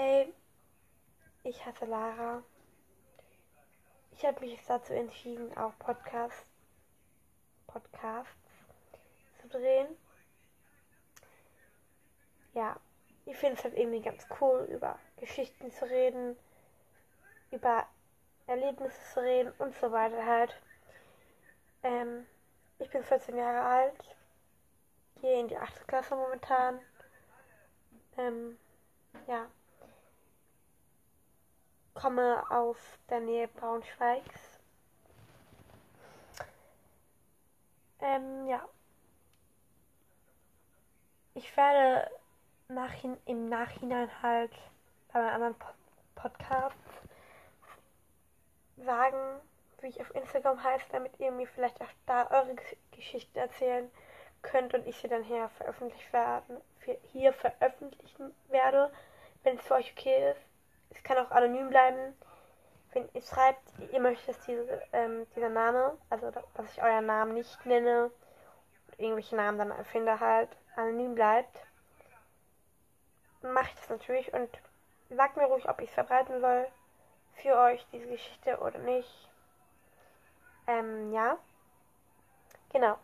Hey, ich heiße Lara. Ich habe mich dazu entschieden, auch Podcasts, Podcasts zu drehen. Ja, ich finde es halt irgendwie ganz cool, über Geschichten zu reden, über Erlebnisse zu reden und so weiter halt. Ähm, ich bin 14 Jahre alt, gehe in die 8. Klasse momentan. Ähm, ja. Komme aus der Nähe Braunschweigs. Ähm, ja. Ich werde nachhin, im Nachhinein halt bei meinen anderen Pod Podcasts sagen, wie ich auf Instagram heiße, damit ihr mir vielleicht auch da eure Geschichten erzählen könnt und ich sie dann hier veröffentlicht werden, hier veröffentlichen werde, wenn es für euch okay ist. Es kann auch anonym bleiben. Wenn ihr schreibt, ihr möchtet, dass diese, ähm, dieser Name, also dass ich euren Namen nicht nenne und irgendwelche Namen dann erfinde, halt anonym bleibt, dann mache ich das natürlich und sagt mir ruhig, ob ich es verbreiten soll für euch, diese Geschichte oder nicht. Ähm, ja. Genau.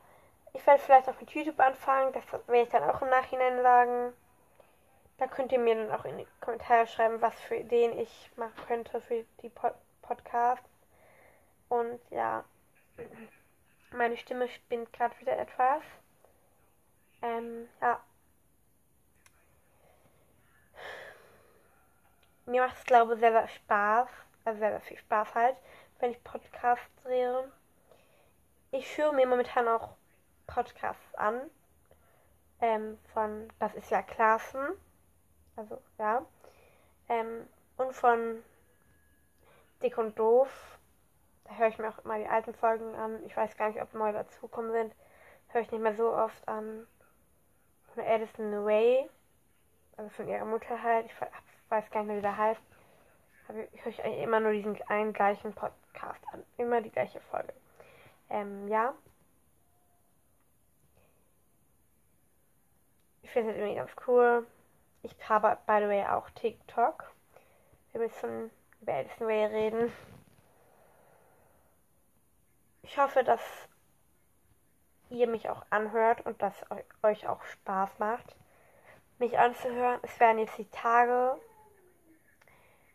Ich werde vielleicht auch mit YouTube anfangen, das werde ich dann auch im Nachhinein sagen. Da könnt ihr mir dann auch in die Kommentare schreiben, was für Ideen ich machen könnte für die Pod Podcasts. Und ja, meine Stimme spinnt gerade wieder etwas. Ähm, ja. Mir macht es, glaube ich, sehr, sehr Spaß. Also sehr, sehr viel Spaß halt, wenn ich Podcasts drehe. Ich höre mir momentan auch Podcasts an. Ähm, von Das ist ja Klassen. Also, ja. Ähm, und von Dick und Doof. Da höre ich mir auch immer die alten Folgen an. Ich weiß gar nicht, ob neue dazukommen sind. Höre ich nicht mehr so oft an. Von Addison Way. Also von ihrer Mutter halt. Ich weiß gar nicht mehr, wie der heißt. Aber ich höre eigentlich immer nur diesen einen gleichen Podcast an. Immer die gleiche Folge. Ähm, ja. Ich finde es irgendwie ganz cool. Ich habe, by the way, auch TikTok. Wir müssen über Edison Way reden. Ich hoffe, dass ihr mich auch anhört und dass euch auch Spaß macht, mich anzuhören. Es werden jetzt die Tage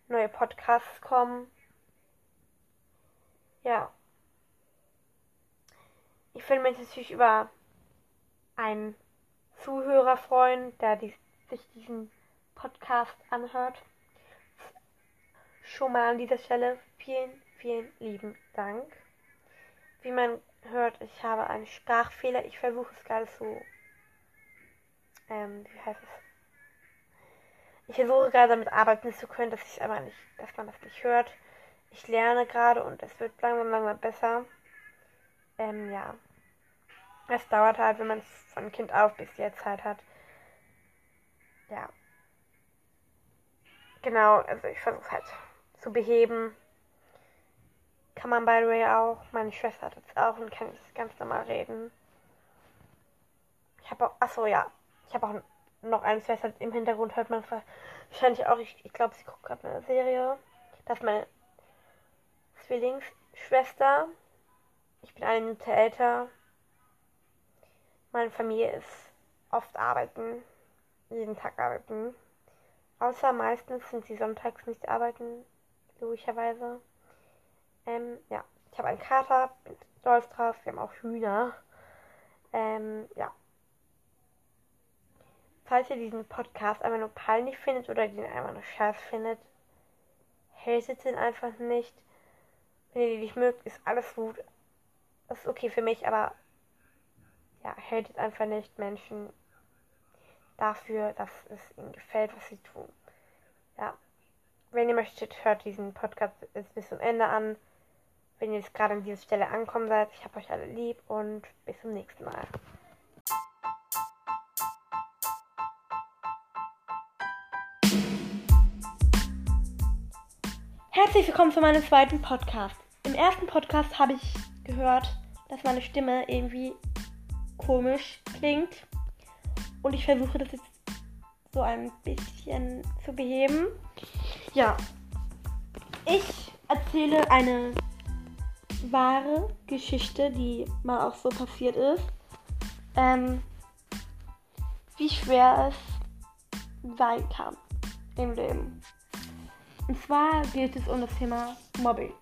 neue Podcasts kommen. Ja. Ich würde mich natürlich über einen Zuhörer freuen, der die, sich diesen Podcast anhört. Schon mal an dieser Stelle vielen, vielen lieben Dank. Wie man hört, ich habe einen Sprachfehler. Ich versuche es gerade so. Ähm, wie heißt es? Ich versuche gerade damit arbeiten zu können, dass ich aber nicht, dass man das nicht hört. Ich lerne gerade und es wird langsam, langsam besser. Ähm, ja. Es dauert halt, wenn man es von Kind auf bis jetzt halt hat. Ja. Genau, also ich versuche es halt zu beheben. Kann man by the way auch. Meine Schwester hat jetzt auch und kann jetzt ganz normal reden. Ich habe auch, achso, ja. Ich habe auch noch eine Schwester im Hintergrund, hört man wahrscheinlich auch. Ich, ich glaube, sie guckt gerade eine Serie. Das ist meine Zwillingsschwester. Ich bin eine Minute älter. Meine Familie ist oft arbeiten, jeden Tag arbeiten. Außer meistens sind sie sonntags nicht arbeiten, logischerweise. Ähm, ja, ich habe einen Kater, bin stolz drauf, wir haben auch Hühner. Ähm, ja. Falls ihr diesen Podcast einfach nur peinlich findet oder den einfach nur scheiß findet, hatet ihn einfach nicht. Wenn ihr die nicht mögt, ist alles gut. Das ist okay für mich, aber ja, hatet einfach nicht Menschen dafür, dass es ihnen gefällt, was sie tun. Ja. Wenn ihr möchtet, hört diesen Podcast bis zum Ende an. Wenn ihr jetzt gerade an dieser Stelle ankommen seid, ich habe euch alle lieb und bis zum nächsten Mal. Herzlich willkommen zu meinem zweiten Podcast. Im ersten Podcast habe ich gehört, dass meine Stimme irgendwie komisch klingt. Und ich versuche das jetzt so ein bisschen zu beheben. Ja, ich erzähle eine wahre Geschichte, die mal auch so passiert ist. Ähm, wie schwer es sein kann im Leben. Und zwar geht es um das Thema Mobbing.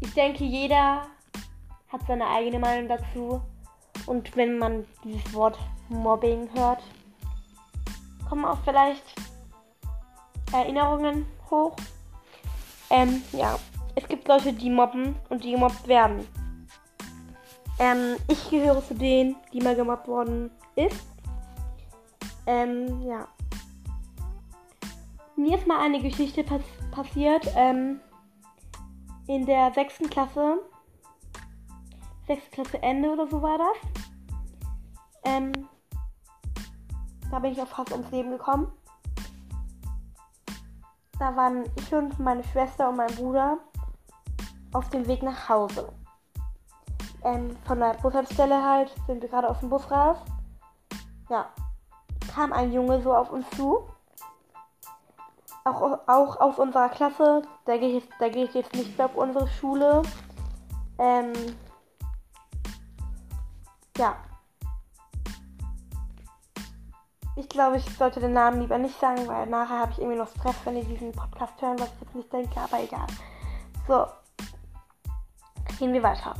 Ich denke, jeder hat seine eigene Meinung dazu. Und wenn man dieses Wort Mobbing hört, kommen auch vielleicht Erinnerungen hoch. Ähm, ja, es gibt Leute, die mobben und die gemobbt werden. Ähm, ich gehöre zu denen, die mal gemobbt worden ist. Ähm, ja. Mir ist mal eine Geschichte pass passiert. Ähm, in der sechsten Klasse. Sechste Klasse Ende oder so war das. Ähm, da bin ich auch fast ums Leben gekommen. Da waren ich und meine Schwester und mein Bruder auf dem Weg nach Hause. Ähm, von der Bushaltestelle halt sind wir gerade aus dem Bus raus. Ja, kam ein Junge so auf uns zu. Auch, auch aus unserer Klasse. Der geht jetzt, der geht jetzt nicht mehr auf unsere Schule. Ähm, ja. Ich glaube, ich sollte den Namen lieber nicht sagen, weil nachher habe ich irgendwie noch Stress, wenn die diesen Podcast hören, was ich jetzt nicht denke, aber egal. So, gehen wir weiter.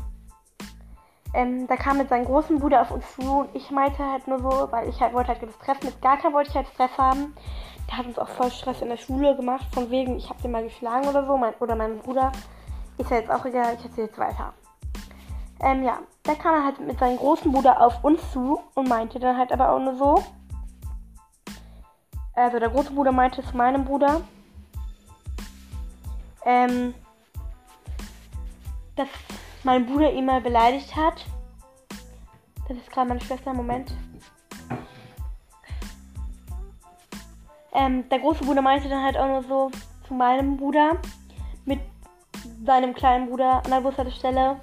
Ähm, da kam mit seinem großen Bruder auf uns zu und ich meinte halt nur so, weil ich halt wollte halt Stress mit Gaka wollte ich halt Stress haben. Der hat uns auch voll Stress in der Schule gemacht, von wegen, ich habe den mal geschlagen oder so, mein, oder mein Bruder. Ist ja jetzt auch egal, ich erzähle jetzt weiter. Ähm, ja, da kam er halt mit seinem großen Bruder auf uns zu und meinte dann halt aber auch nur so. Also der große Bruder meinte zu meinem Bruder, ähm, dass mein Bruder ihn mal beleidigt hat. Das ist gerade meine Schwester. Moment. Ähm, der große Bruder meinte dann halt auch nur so zu meinem Bruder mit seinem kleinen Bruder an der Bushaltestelle,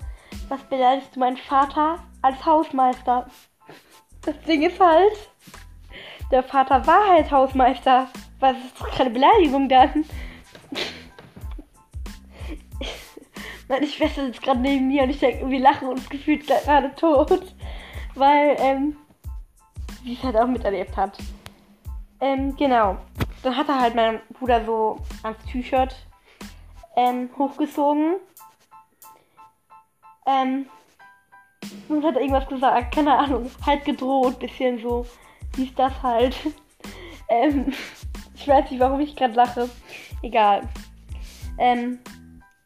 was beleidigst du meinen Vater als Hausmeister? Das Ding ist halt, der Vater war halt Hausmeister. Was ist doch keine Beleidigung dann? Meine Schwester sitzt gerade neben mir und ich denke, wir lachen uns gefühlt gerade tot. Weil, ähm, sie es halt auch miterlebt hat. Ähm, genau. Dann hat er halt mein Bruder so ans T-Shirt ähm, hochgezogen. Ähm, und hat irgendwas gesagt, keine Ahnung, halt gedroht, bisschen so, wie ist das halt. ähm, ich weiß nicht, warum ich gerade lache. Egal. Ähm,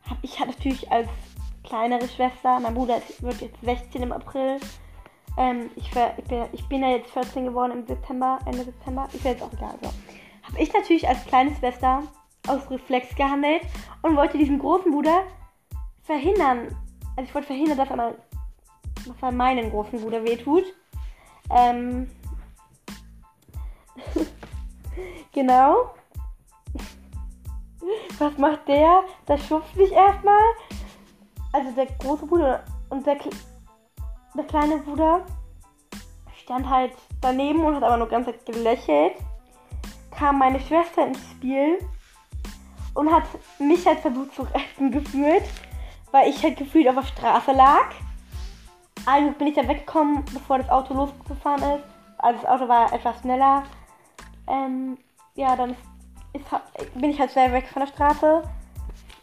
habe ich halt natürlich als kleinere Schwester, mein Bruder wird jetzt 16 im April. Ähm, ich, ich, bin, ich bin ja jetzt 14 geworden im September, Ende September. Ist ja jetzt auch egal. So. Habe ich natürlich als kleine Schwester aus Reflex gehandelt und wollte diesem großen Bruder verhindern. Also ich wollte verhindern, dass er, mal, meinen großen Bruder wehtut. Ähm. genau. Was macht der? Der schubst mich erstmal. Also der große Bruder und der, der kleine Bruder stand halt daneben und hat aber nur ganz gelächelt. Kam meine Schwester ins Spiel und hat mich halt versucht zu retten gefühlt, weil ich halt gefühlt auf der Straße lag. Also bin ich dann weggekommen, bevor das Auto losgefahren ist. Also das Auto war etwas schneller. Ähm, ja, dann ist bin ich halt schnell weg von der Straße.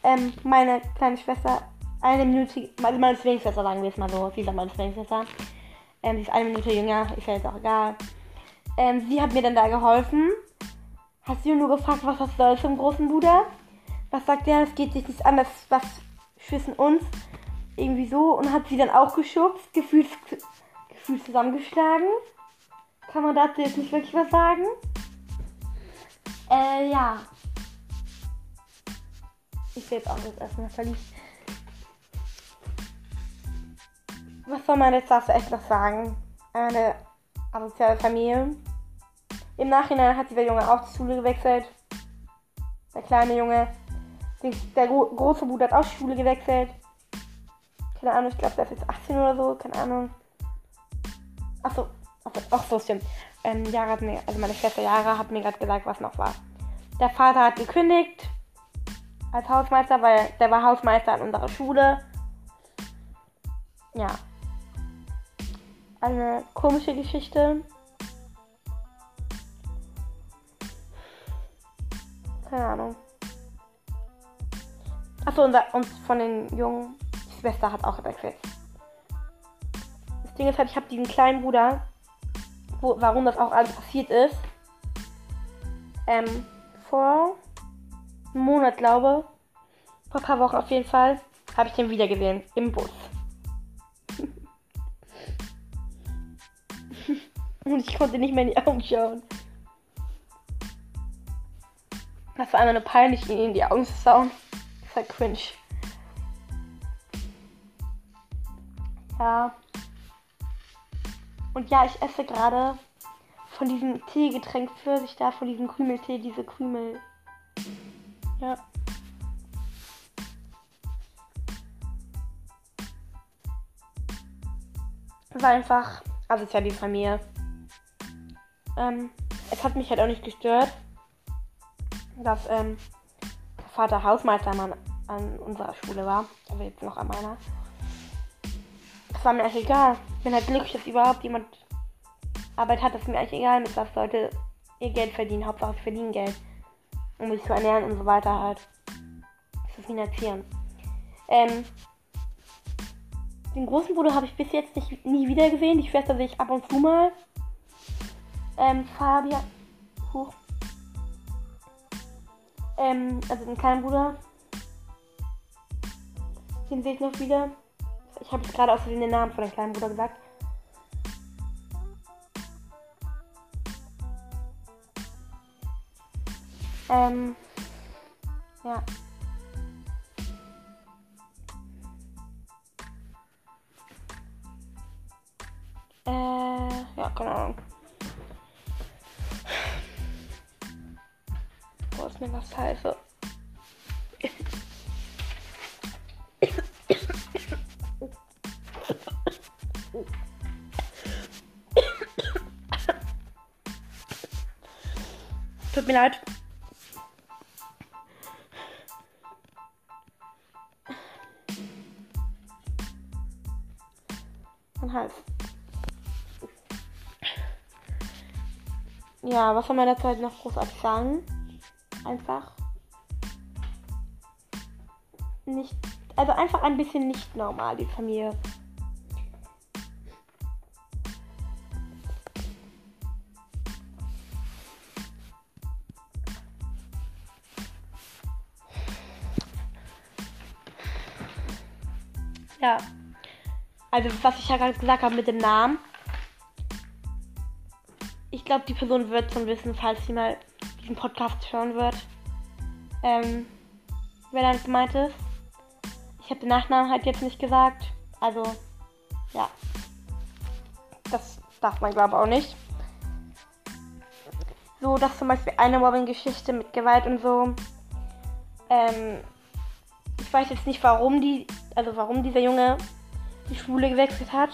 Ähm, meine kleine Schwester, eine Minute, also meine Zwillingsschwester, sagen wir es mal so, sie ist meine Zwillingsschwester. Ähm, sie ist eine Minute jünger, ist ja jetzt auch egal. Ähm, sie hat mir dann da geholfen. Hat sie nur gefragt, was das soll zum großen Bruder? Was sagt der? Das geht sich nicht an, das was schwissen uns. Irgendwie so. Und hat sie dann auch geschubst, gefühlt, gefühlt zusammengeschlagen. Kann man dazu jetzt nicht wirklich was sagen? Äh, ja. Ich jetzt auch das erstmal verliebt. Was soll man jetzt dazu echt noch sagen? Eine asoziale Familie. Im Nachhinein hat der Junge auch die Schule gewechselt. Der kleine Junge. Der gro große Bruder hat auch die Schule gewechselt. Keine Ahnung, ich glaube, der ist jetzt 18 oder so. Keine Ahnung. Achso, ach so, stimmt. Ähm, Jara hat also meine Schwester Jara hat mir gerade gesagt, was noch war. Der Vater hat gekündigt als Hausmeister, weil der war Hausmeister an unserer Schule. Ja. Eine komische Geschichte. Keine Ahnung. Achso, unser, uns von den Jungen, die Schwester hat auch gewechselt. Das Ding ist halt, ich habe diesen kleinen Bruder, wo, warum das auch alles passiert ist. Ähm, vor einem Monat, glaube vor ein paar Wochen auf jeden Fall, habe ich den wieder gesehen im Bus. Und ich konnte nicht mehr in die Augen schauen. Das war einmal nur peinlich, ihn in die Augen zu schauen. Das war cringe. Ja. Und ja, ich esse gerade von diesem Teegetränk für sich da, von diesem Krümeltee, diese Krümel. Ja. War einfach asozial von mir. Ähm, es hat mich halt auch nicht gestört, dass ähm, der Vater Hausmeister an, unserer Schule war. Also jetzt noch an meiner. War mir eigentlich egal. Bin halt glücklich, dass überhaupt jemand Arbeit hat. Das ist mir eigentlich egal, mit was Leute ihr Geld verdienen. Hauptsache sie verdienen Geld. Um sich zu ernähren und so weiter halt. Zu finanzieren. Ähm, den großen Bruder habe ich bis jetzt nicht, nie wieder gesehen. Die Schwester sehe ich ab und zu mal ähm, Fabian. Huch. Ähm, also den kleinen Bruder. Den sehe ich noch wieder. Ich habe gerade aus den Namen von dem kleinen Bruder gesagt. Ähm, ja. Äh, ja, keine Ahnung. ist mir was heiße. Tut mir leid. Mein Hals. Ja, was soll man derzeit noch großartig sagen? einfach nicht, also einfach ein bisschen nicht normal, die Familie. Ja. Also was ich ja gerade gesagt habe mit dem Namen. Ich glaube, die Person wird schon wissen, falls sie mal diesen Podcast hören wird. Ähm, wer damit gemeint ist. Ich habe den Nachnamen halt jetzt nicht gesagt. Also, ja. Das darf man glaube auch nicht. So, das zum Beispiel eine Mobbing-Geschichte mit Gewalt und so. Ähm, ich weiß jetzt nicht, warum die, also warum dieser Junge die Schule gewechselt hat.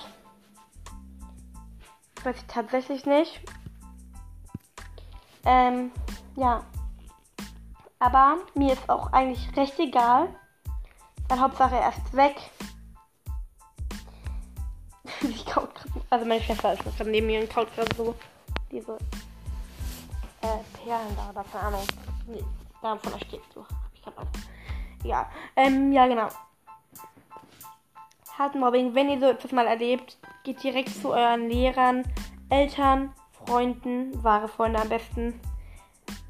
Weiß ich tatsächlich nicht. Ähm, ja. Aber mir ist auch eigentlich recht egal. Weil Hauptsache er ist weg. ich gerade. Also meine Schwester ist gerade neben mir und kaut gerade so diese äh, Perlen da oder keine Ahnung. Nee, davon steht so. Hab ich gerade auch. Ja. Ähm, ja, genau. Hartmobbing, wenn ihr so etwas mal erlebt, geht direkt zu euren Lehrern, Eltern, Freunden, wahre Freunde am besten.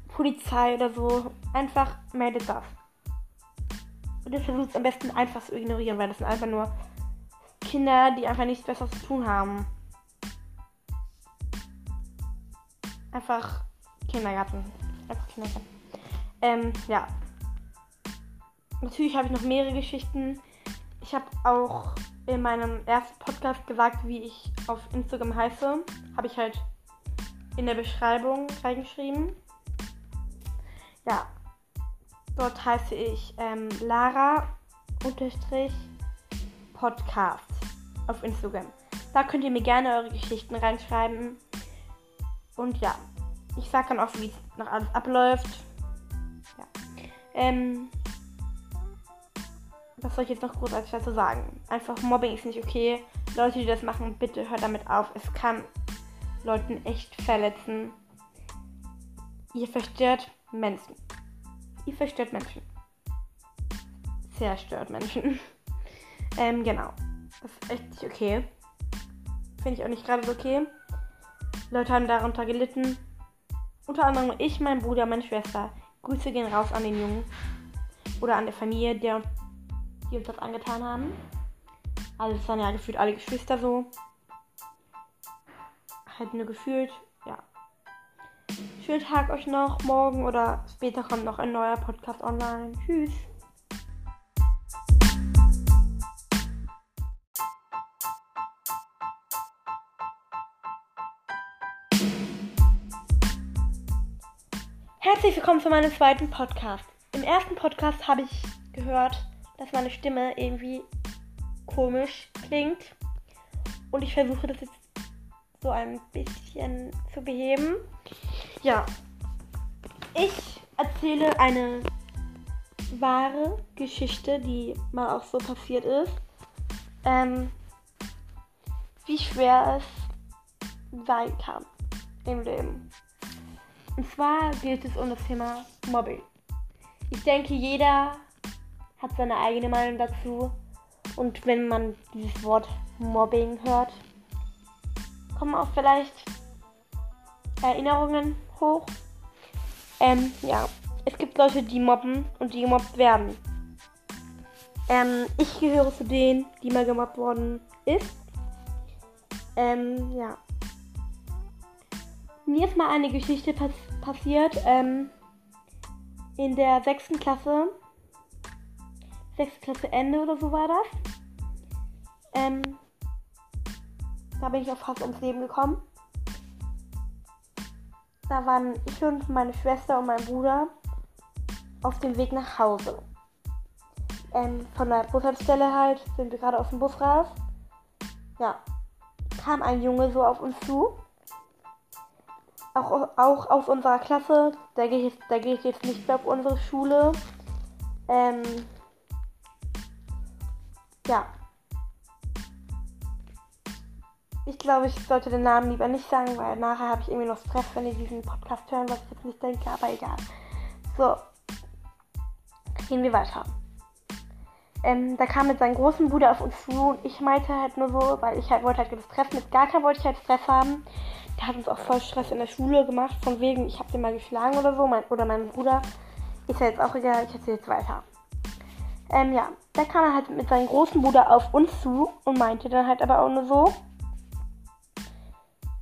Polizei oder so, einfach meldet das. Und ihr versucht es am besten einfach zu ignorieren, weil das sind einfach nur Kinder, die einfach nichts Besseres zu tun haben. Einfach Kindergarten. Einfach Kindergarten. Ähm, ja. Natürlich habe ich noch mehrere Geschichten. Ich habe auch in meinem ersten Podcast gesagt, wie ich auf Instagram heiße. Habe ich halt in der Beschreibung reingeschrieben. Ja, dort heiße ich ähm, Lara Podcast auf Instagram. Da könnt ihr mir gerne eure Geschichten reinschreiben. Und ja, ich sag dann auch, wie es noch alles abläuft. Ja. Ähm, was soll ich jetzt noch großartig dazu sagen? Einfach Mobbing ist nicht okay. Leute, die das machen, bitte hört damit auf. Es kann Leuten echt verletzen. Ihr verstört Menschen. Ihr verstört Menschen. Zerstört Menschen. ähm, genau. Das ist echt nicht okay. Finde ich auch nicht gerade so okay. Leute haben darunter gelitten. Unter anderem ich, mein Bruder, meine Schwester. Grüße gehen raus an den Jungen. Oder an der Familie, der, die uns das angetan haben. Also es waren ja gefühlt alle Geschwister so. Halt nur gefühlt, ja. Schönen Tag euch noch. Morgen oder später kommt noch ein neuer Podcast online. Tschüss. Herzlich willkommen zu meinem zweiten Podcast. Im ersten Podcast habe ich gehört, dass meine Stimme irgendwie komisch klingt. Und ich versuche das jetzt so ein bisschen zu beheben. Ja, ich erzähle eine wahre Geschichte, die mal auch so passiert ist. Ähm, wie schwer es sein kann im Leben. Und zwar geht es um das Thema Mobbing. Ich denke, jeder hat seine eigene Meinung dazu. Und wenn man dieses Wort Mobbing hört, kommen auch vielleicht Erinnerungen hoch. Ähm, ja, es gibt Leute, die mobben und die gemobbt werden. Ähm, ich gehöre zu denen, die mal gemobbt worden ist. Ähm, ja. Mir ist mal eine Geschichte pass passiert. Ähm, in der sechsten Klasse. Sechste Klasse Ende oder so war das. Ähm, da bin ich auch fast ums Leben gekommen. Da waren ich und meine Schwester und mein Bruder auf dem Weg nach Hause. Ähm, von der Bushaltestelle halt sind wir gerade aus dem Bus raus. Ja, kam ein Junge so auf uns zu auch, auch aus unserer Klasse, da gehe ich, da gehe ich jetzt nicht mehr auf unsere Schule. Ähm, ja. Ich glaube, ich sollte den Namen lieber nicht sagen, weil nachher habe ich irgendwie noch Stress, wenn ihr diesen Podcast hören, was ich jetzt nicht denke, aber egal. So. Gehen wir weiter. Ähm, da kam mit seinem großen Bruder auf uns zu und ich meinte halt nur so, weil ich halt wollte halt Stress, mit gar keinem wollte ich halt Stress haben der hat uns auch voll Stress in der Schule gemacht, von wegen, ich habe den mal geschlagen oder so, mein, oder mein Bruder. Ist ja jetzt auch egal, ich erzähle jetzt weiter. Ähm, ja, da kam er halt mit seinem großen Bruder auf uns zu und meinte dann halt aber auch nur so.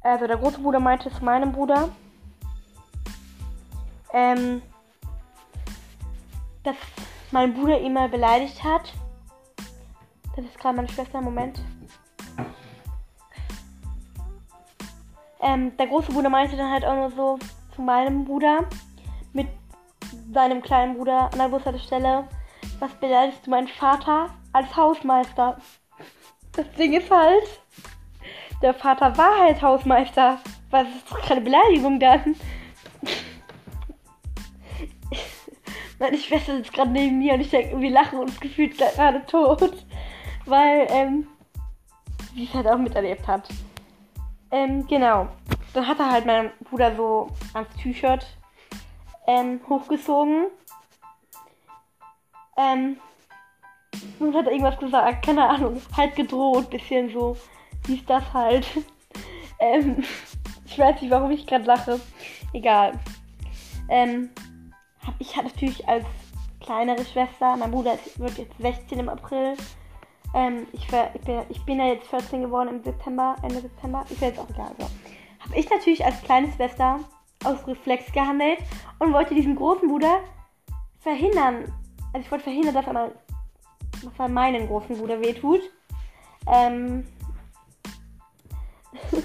Also der große Bruder meinte zu meinem Bruder, ähm, dass mein Bruder ihn mal beleidigt hat. Das ist gerade meine Schwester, Moment. Ähm, der große Bruder meinte dann halt auch nur so zu meinem Bruder mit seinem kleinen Bruder an der Bushaltestelle, was beleidigst du meinen Vater als Hausmeister? Das Ding ist halt, der Vater war halt Hausmeister. Was ist doch keine Beleidigung dann? Meine Schwester sitzt gerade neben mir und ich denke, wir lachen uns gefühlt gerade tot. Weil, ähm, sie es halt auch miterlebt hat. Ähm, genau. Dann hat er halt mein Bruder so ans T-Shirt ähm, hochgezogen. Ähm, und hat irgendwas gesagt, keine Ahnung, halt gedroht, bisschen so. Wie ist das halt? ähm, ich weiß nicht, warum ich gerade lache. Egal. Ähm, hab ich halt natürlich als kleinere Schwester, mein Bruder wird jetzt 16 im April, ähm, ich, ich, bin, ich bin ja jetzt 14 geworden im September, Ende September. Ist ja jetzt auch egal. So. Habe ich natürlich als kleine Schwester aus Reflex gehandelt und wollte diesen großen Bruder verhindern. Also ich wollte verhindern, dass er, mal, er meinen großen Bruder wehtut. Ähm.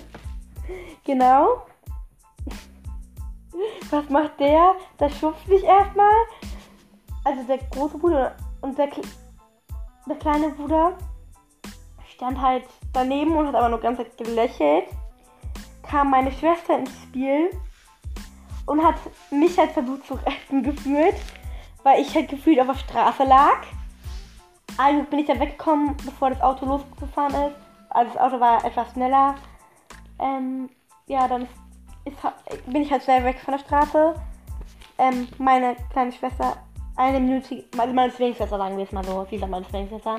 genau. Was macht der? Der schubst mich erstmal. Also der große Bruder und der der kleine Bruder stand halt daneben und hat aber nur ganz gelächelt. kam meine Schwester ins Spiel und hat mich halt versucht zu retten gefühlt, weil ich halt gefühlt auf der Straße lag. Also bin ich da weggekommen, bevor das Auto losgefahren ist. Also das Auto war etwas schneller. Ähm, ja, dann ist, bin ich halt schnell weg von der Straße. Ähm, meine kleine Schwester, eine Minute, also meine Zwillingsschwester sagen wir es mal so, sie ist meine Zwillingsschwester.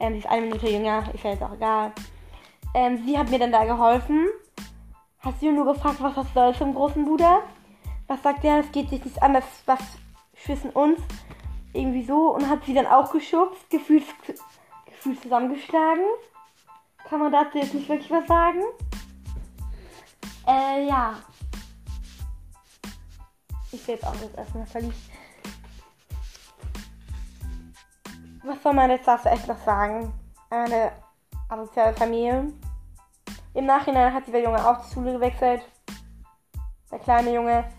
Ähm, sie ist eine Minute jünger, ist ja jetzt auch egal. Ähm, sie hat mir dann da geholfen. Hast du nur gefragt, was das soll zum großen Bruder? Was sagt der? Das geht sich nicht an, das was zwischen uns. Irgendwie so. Und hat sie dann auch geschubst, gefühlt, gefühlt zusammengeschlagen. Kann man dazu jetzt nicht wirklich was sagen? Äh, ja. Ich will jetzt auch das erstmal verliebt. Was soll man jetzt dazu echt noch sagen? Eine asoziale Familie. Im Nachhinein hat dieser Junge auch die Schule gewechselt. Der kleine Junge.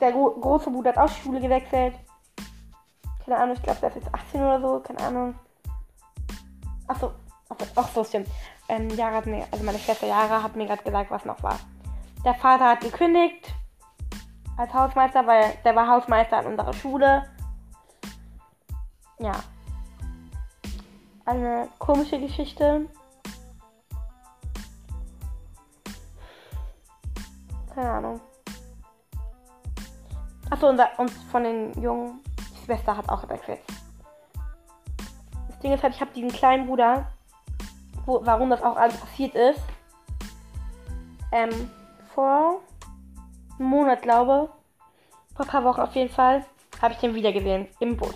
Der große Bruder hat auch Schule gewechselt. Keine Ahnung, ich glaube, der ist jetzt 18 oder so. Keine Ahnung. Achso, achso, ach so, stimmt. Ähm, Jara hat mir, also meine Schwester Jara hat mir gerade gesagt, was noch war. Der Vater hat gekündigt als Hausmeister, weil der war Hausmeister an unserer Schule. Ja. Eine komische Geschichte. Keine Ahnung. Achso, unser, uns von den Jungen, die Schwester hat auch gewechselt. Das Ding ist halt, ich habe diesen kleinen Bruder, wo, warum das auch alles passiert ist. Ähm, vor einem Monat, glaube vor ein paar Wochen auf jeden Fall, habe ich den wieder gesehen im Bus.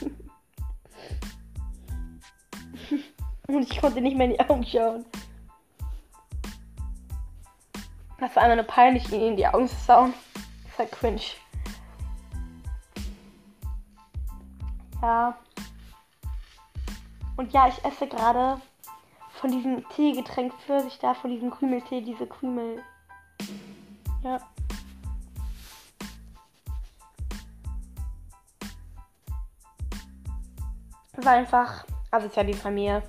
Und ich konnte nicht mehr in die Augen schauen. Das war einfach nur peinlich, ihn in die Augen zu schauen. War cringe. Ja. Und ja, ich esse gerade von diesem Teegetränk für sich da, von diesem Krümeltee, diese Krümel. Ja. Das war einfach also ist ja die Familie.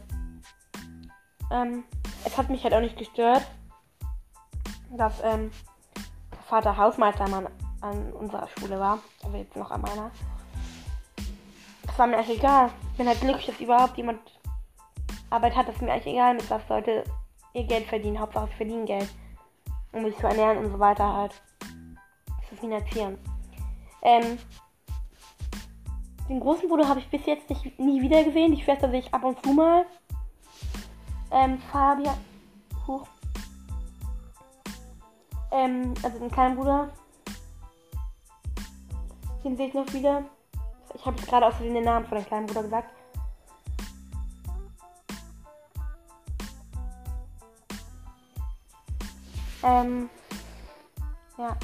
Ähm, es hat mich halt auch nicht gestört, dass ähm, Vater Hausmeistermann an unserer Schule war, aber jetzt noch an meiner. Das war mir eigentlich egal. Ich bin halt glücklich, dass überhaupt jemand Arbeit hat, das ist mir eigentlich egal, mit was Leute ihr Geld verdienen. Hauptsache sie verdienen Geld. Um mich zu ernähren und so weiter halt. Zu finanzieren. Ähm, den großen Bruder habe ich bis jetzt nicht, nie wieder gesehen. Die Schwester sehe ich ab und zu mal. Ähm, Fabian. Huch. Ähm, also den kleinen Bruder. Den sehe ich noch wieder. Ich habe gerade außerdem den Namen von dem kleinen Bruder gesagt. Ähm, ja.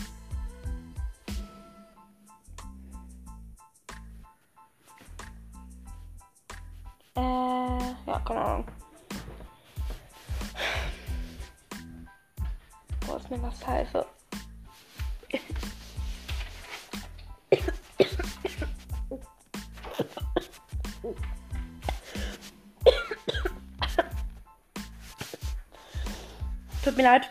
Äh, ja, keine Ahnung. Boah, ist mir was scheiße. Tut mir leid.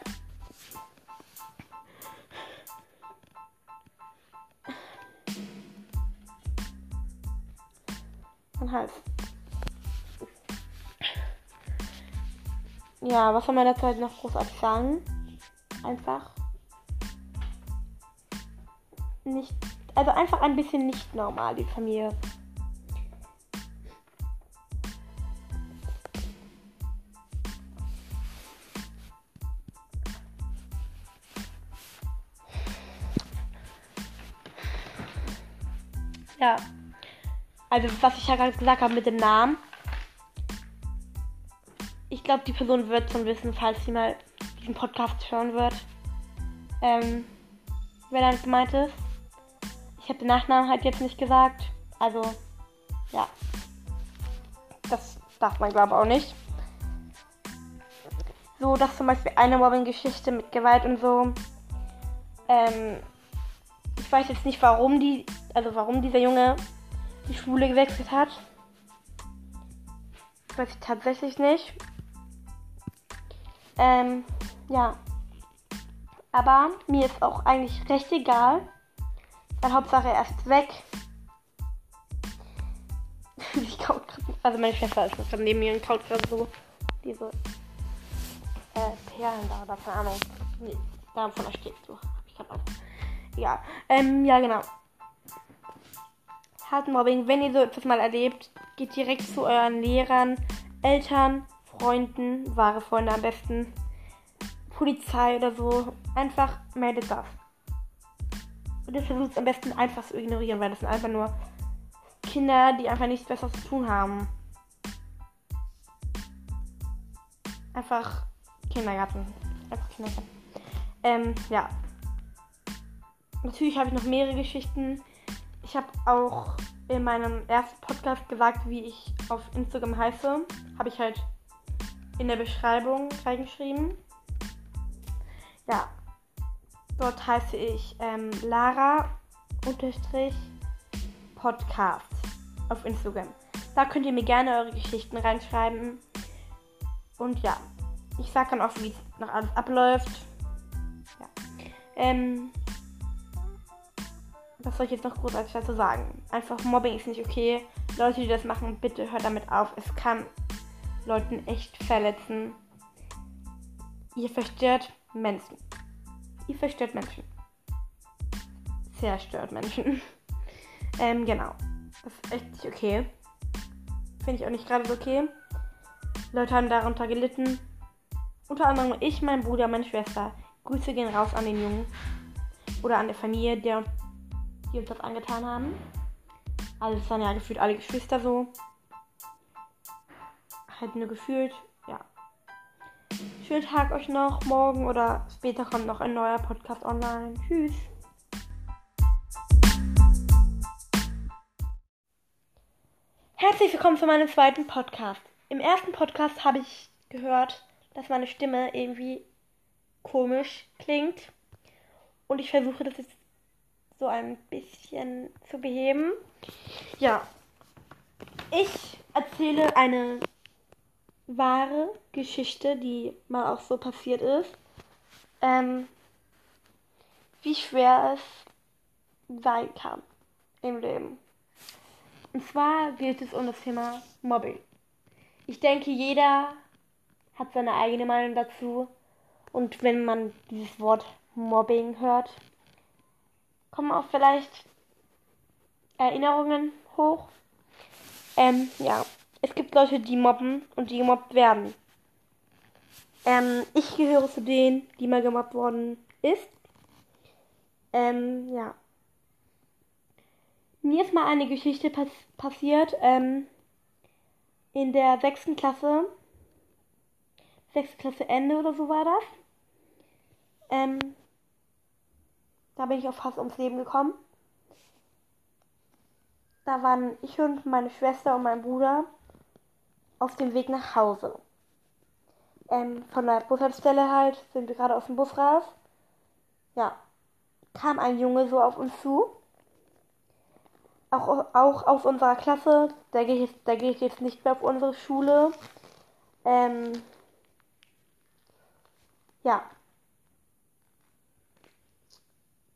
Mein Hals. Ja, was soll man derzeit noch großartig sagen? Einfach nicht, also einfach ein bisschen nicht normal, die Familie. Ja. Also, was ich ja gerade gesagt habe mit dem Namen ich glaube, die Person wird schon wissen, falls sie mal diesen Podcast hören wird. Ähm, wer damit gemeint ist. Ich habe den Nachnamen halt jetzt nicht gesagt. Also, ja. Das darf man, glaube ich, auch nicht. So, das zum Beispiel eine Mobbing-Geschichte mit Gewalt und so. Ähm, ich weiß jetzt nicht, warum die, also warum dieser Junge die Schule gewechselt hat. Das weiß ich tatsächlich nicht. Ähm, ja. Aber mir ist auch eigentlich recht egal. Weil Hauptsache er ist weg. ich kaut also meine Schwester ist gerade neben mir und kaut gerade so diese äh, Perlen da oder keine Ahnung. Nee, davon erstickst du. Hab ich gerade. Ja. Ähm, ja genau. Hartmobbing, wenn ihr so etwas mal erlebt, geht direkt zu euren Lehrern, Eltern, Freunden, wahre Freunde am besten, Polizei oder so. Einfach meldet das. Und ihr versucht es am besten einfach zu ignorieren, weil das sind einfach nur Kinder, die einfach nichts Besseres zu tun haben. Einfach Kindergarten. Einfach Kindergarten. Ähm, ja. Natürlich habe ich noch mehrere Geschichten. Ich habe auch in meinem ersten Podcast gesagt, wie ich auf Instagram heiße. Habe ich halt in der Beschreibung reingeschrieben. Ja. Dort heiße ich ähm, Lara unterstrich Podcast auf Instagram. Da könnt ihr mir gerne eure Geschichten reinschreiben. Und ja, ich sag dann auch, wie es noch alles abläuft. Ja. Ähm, was soll ich jetzt noch großartig dazu sagen? Einfach Mobbing ist nicht okay. Leute, die das machen, bitte hört damit auf. Es kann Leuten echt verletzen. Ihr verstört Menschen. Ihr verstört Menschen. Zerstört Menschen. ähm, genau. Das ist echt nicht okay. Finde ich auch nicht gerade so okay. Leute haben darunter gelitten. Unter anderem ich, mein Bruder, meine Schwester. Grüße gehen raus an den Jungen. Oder an der Familie, der die uns das angetan haben. Also es waren ja gefühlt alle Geschwister so. Halt nur gefühlt, ja. Schönen Tag euch noch, morgen oder später kommt noch ein neuer Podcast online. Tschüss. Herzlich willkommen zu meinem zweiten Podcast. Im ersten Podcast habe ich gehört, dass meine Stimme irgendwie komisch klingt. Und ich versuche das jetzt so ein bisschen zu beheben. Ja. Ich erzähle eine wahre Geschichte, die mal auch so passiert ist. Ähm, wie schwer es sein kann im Leben. Und zwar geht es um das Thema Mobbing. Ich denke, jeder hat seine eigene Meinung dazu. Und wenn man dieses Wort Mobbing hört, kommen auch vielleicht Erinnerungen hoch. Ähm, ja. Es gibt Leute, die mobben und die gemobbt werden. Ähm, ich gehöre zu denen, die mal gemobbt worden ist. Ähm, ja. Mir ist mal eine Geschichte pass passiert. Ähm, in der sechsten Klasse. Sechste Klasse Ende oder so war das. Ähm, da bin ich auch fast ums Leben gekommen. Da waren ich und meine Schwester und mein Bruder auf dem Weg nach Hause. Ähm, von der Bushaltestelle halt sind wir gerade aus dem Bus raus. Ja, kam ein Junge so auf uns zu. Auch, auch aus unserer Klasse. Der geht, jetzt, der geht jetzt nicht mehr auf unsere Schule. Ähm, ja,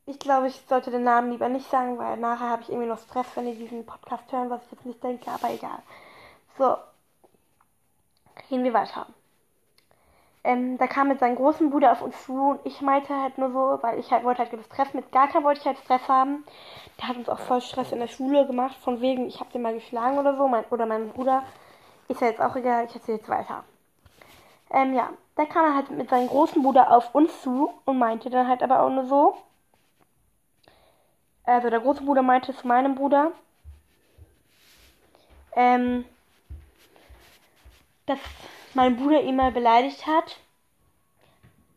ich glaube, ich sollte den Namen lieber nicht sagen, weil nachher habe ich irgendwie noch Stress, wenn die diesen Podcast hören, was ich jetzt nicht denke, aber egal. So, gehen wir weiter. Ähm, da kam mit seinem großen Bruder auf uns zu und ich meinte halt nur so, weil ich halt wollte halt Stress mit keinem wollte ich halt Stress haben. Der hat uns auch voll Stress in der Schule gemacht, von wegen, ich habe den mal geschlagen oder so, mein, oder mein Bruder. Ist ja jetzt auch egal, ich erzähle jetzt weiter. Ähm, ja, da kam er halt mit seinem großen Bruder auf uns zu und meinte dann halt aber auch nur so, also der große Bruder meinte zu meinem Bruder, ähm, dass mein Bruder ihn mal beleidigt hat.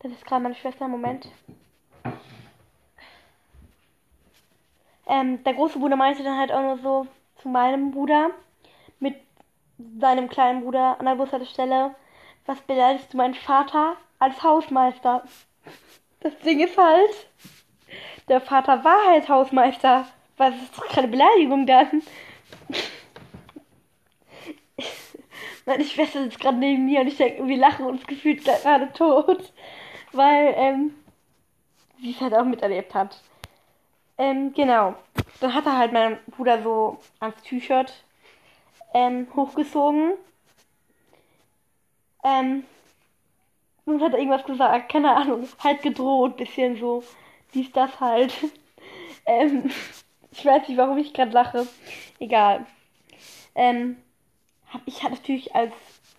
Das ist gerade meine Schwester, Moment. Ähm, der große Bruder meinte dann halt auch nur so zu meinem Bruder mit seinem kleinen Bruder an der Bushaltestelle, was beleidigst du meinen Vater als Hausmeister? Das Ding ist halt, der Vater war halt Hausmeister. Was ist keine Beleidigung dann? Meine Schwester sitzt gerade neben mir und ich denke, wir lachen uns gefühlt gerade tot. weil ähm, sie es halt auch miterlebt hat. Ähm, genau. Dann hat er halt mein Bruder so ans T-Shirt ähm, hochgezogen. Ähm, und hat irgendwas gesagt, keine Ahnung, halt gedroht, bisschen so, dies, das halt. ähm, ich weiß nicht, warum ich gerade lache. Egal. Ähm, hab ich hatte natürlich als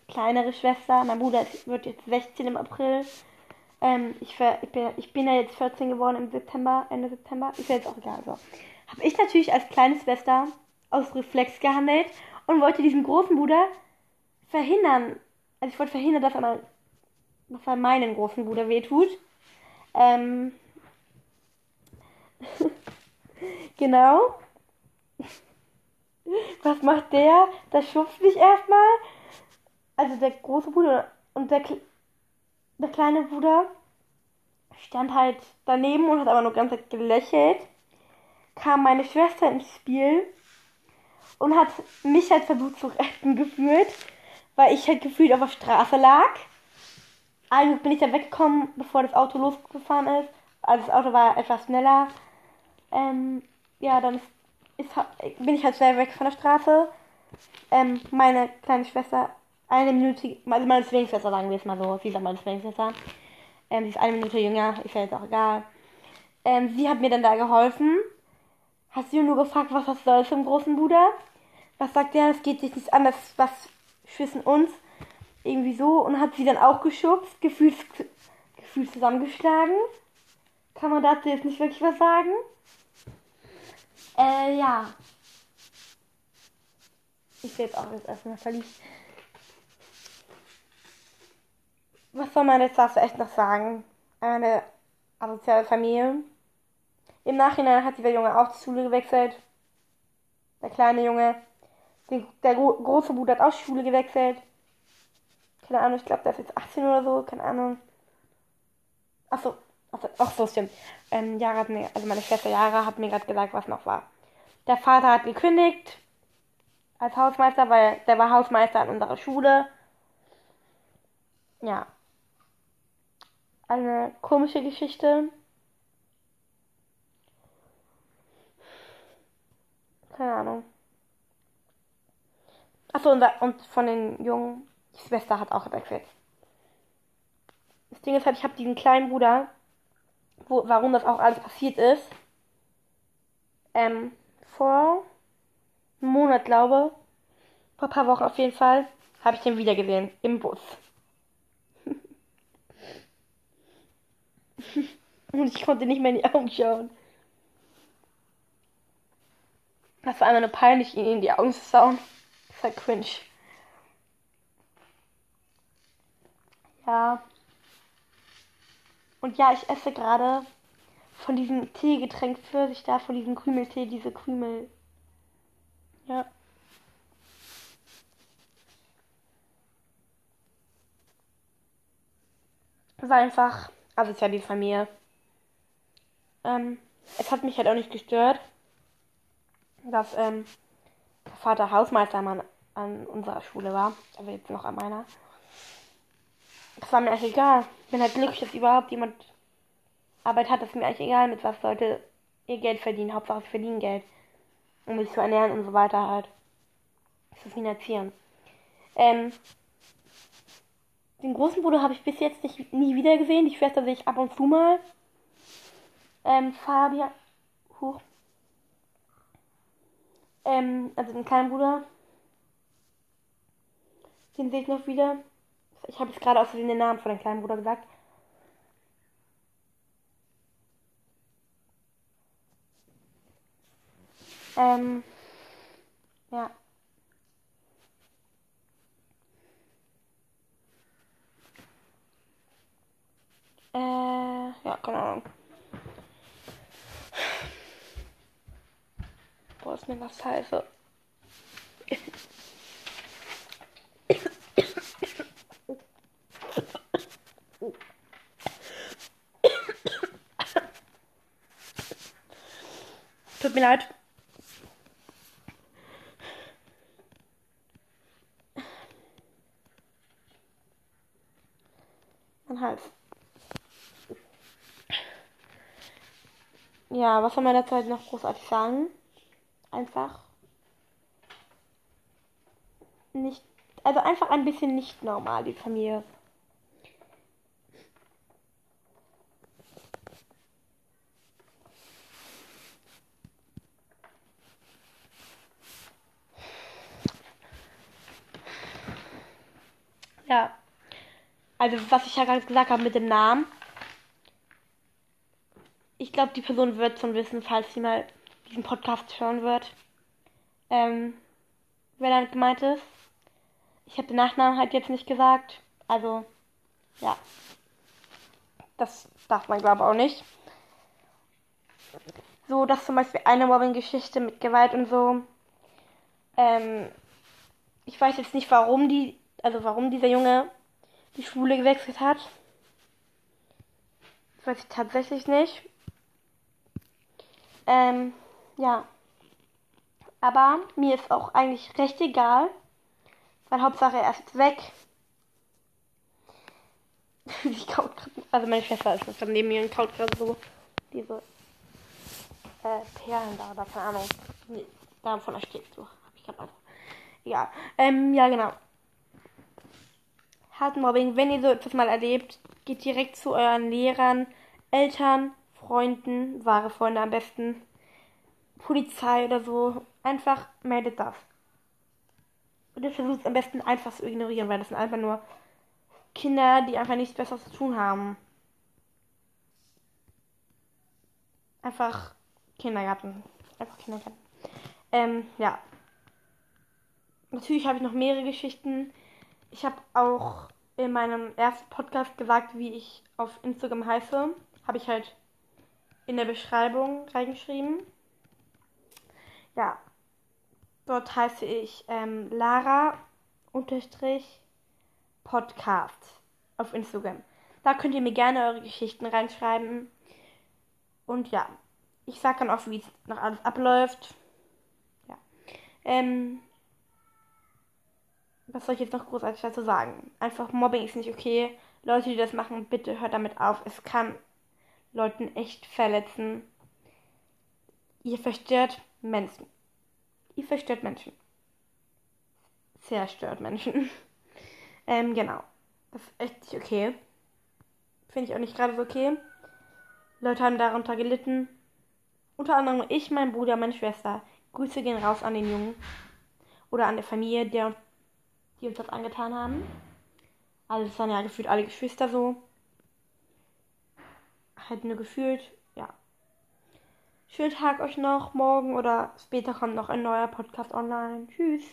kleinere Schwester, mein Bruder wird jetzt 16 im April. Ähm, ich, ich, bin, ich bin ja jetzt 14 geworden im September, Ende September. Ist ja jetzt auch egal. So. Habe ich natürlich als kleine Schwester aus Reflex gehandelt und wollte diesem großen Bruder verhindern. Also ich wollte verhindern, dass er, mal, dass er meinen großen Bruder wehtut. Ähm. genau. Was macht der? Der schubst mich erstmal. Also der große Bruder und der, der kleine Bruder stand halt daneben und hat aber nur ganz gelächelt. Kam meine Schwester ins Spiel und hat mich halt versucht zu retten gefühlt, weil ich halt gefühlt auf der Straße lag. Also bin ich da weggekommen, bevor das Auto losgefahren ist. Also das Auto war etwas schneller. Ähm, ja, dann ist, ist, bin ich halt schnell weg von der Straße. Ähm, meine kleine Schwester, eine Minute, also meine Zwillingsschwester sagen wir es mal so, sie ist meine Zwillingsschwester. Ähm, sie ist eine Minute jünger, ist ja jetzt auch egal. Ähm, sie hat mir dann da geholfen. Hast du nur gefragt, was das soll zum großen Bruder? Was sagt der? Das geht sich nichts an, das was schwissen uns. Irgendwie so. Und hat sie dann auch geschubst, gefühlt, gefühlt zusammengeschlagen. Kann man dazu jetzt nicht wirklich was sagen? Äh, ja. Ich jetzt auch jetzt erstmal verliebt. Was soll man jetzt dazu echt noch sagen? Eine asoziale Familie. Im Nachhinein hat dieser Junge auch die Schule gewechselt. Der kleine Junge. Der große Bruder hat auch Schule gewechselt. Keine Ahnung, ich glaube, der ist jetzt 18 oder so, keine Ahnung. Achso, achso, ach so, stimmt. Ähm, Jara hat mir, also meine Schwester Jara hat mir gerade gesagt, was noch war. Der Vater hat gekündigt als Hausmeister, weil der war Hausmeister an unserer Schule. Ja. Eine komische Geschichte. Keine Ahnung. Achso, und, und von den Jungen, die Schwester hat auch gewechselt. Das Ding ist halt, ich habe diesen kleinen Bruder, wo, warum das auch alles passiert ist, ähm, vor einem Monat, glaube vor ein paar Wochen auf jeden Fall, habe ich den wieder gesehen, im Bus. Und ich konnte nicht mehr in die Augen schauen. Das war einfach nur peinlich, ihn in die Augen zu schauen. Das war cringe. Ja. Und ja, ich esse gerade von diesem Teegetränk für sich da, von diesem Krümeltee, diese Krümel. Ja. Das war einfach also ist ja die Familie. Ähm, es hat mich halt auch nicht gestört, dass ähm, der Vater Hausmeistermann an unserer Schule war, aber jetzt noch an meiner. Das war mir eigentlich egal. Ich bin halt glücklich, dass überhaupt jemand Arbeit hat, das ist mir eigentlich egal, mit was Leute ihr Geld verdienen. Hauptsache sie verdienen Geld. Um sich zu ernähren und so weiter halt. Zu finanzieren. Ähm, den großen Bruder habe ich bis jetzt nicht, nie wieder gesehen. Die Schwester sehe ich ab und zu mal. Ähm, Fabian. Huch. Ähm, also den kleinen Bruder. Den sehe ich noch wieder. Ich habe jetzt gerade außerdem den Namen von dem kleinen Bruder gesagt. Ähm, ja. Äh, ja, keine Ahnung. Boah, ist mir das scheiße. mir leid. Mein Hals. Ja, was soll man dazu halt noch großartig sagen? Einfach nicht, also einfach ein bisschen nicht normal, die Familie. Also, was ich ja gerade gesagt habe mit dem Namen. Ich glaube, die Person wird schon wissen, falls sie mal diesen Podcast hören wird. Ähm, wer damit gemeint ist. Ich habe den Nachnamen halt jetzt nicht gesagt. Also, ja. Das darf man, glaube ich, auch nicht. So, dass zum Beispiel eine Mobbing-Geschichte mit Gewalt und so. Ähm, ich weiß jetzt nicht, warum die also warum dieser Junge die Schule gewechselt hat. Das weiß ich tatsächlich nicht. Ähm, ja. Aber mir ist auch eigentlich recht egal. Weil Hauptsache er ist weg. Die kaut also meine Schwester ist das neben mir und kaut gerade so diese äh, Perlen da oder keine Ahnung. Nee, davon erstickt so. Hab ich gerade auch. Ja. Ähm, ja genau. Hartmobbing, wenn ihr so etwas mal erlebt, geht direkt zu euren Lehrern, Eltern, Freunden, wahre Freunde am besten, Polizei oder so. Einfach meldet das. Und ihr versucht es am besten einfach zu ignorieren, weil das sind einfach nur Kinder, die einfach nichts Besseres zu tun haben. Einfach Kindergarten. Einfach Kindergarten. Ähm, ja. Natürlich habe ich noch mehrere Geschichten. Ich habe auch in meinem ersten Podcast gesagt, wie ich auf Instagram heiße. Habe ich halt in der Beschreibung reingeschrieben. Ja, dort heiße ich ähm, Lara unterstrich Podcast auf Instagram. Da könnt ihr mir gerne eure Geschichten reinschreiben. Und ja, ich sag dann auch, wie es noch alles abläuft. Ja. Ähm, was soll ich jetzt noch großartig dazu sagen? Einfach Mobbing ist nicht okay. Leute, die das machen, bitte hört damit auf. Es kann Leuten echt verletzen. Ihr verstört Menschen. Ihr verstört Menschen. Zerstört Menschen. ähm, genau. Das ist echt nicht okay. Finde ich auch nicht gerade so okay. Leute haben darunter gelitten. Unter anderem ich, mein Bruder, meine Schwester. Grüße gehen raus an den Jungen. Oder an der Familie, der die uns das angetan haben. Also es waren ja gefühlt alle Geschwister so. Halt nur gefühlt, ja. Schönen Tag euch noch, morgen oder später kommt noch ein neuer Podcast online. Tschüss.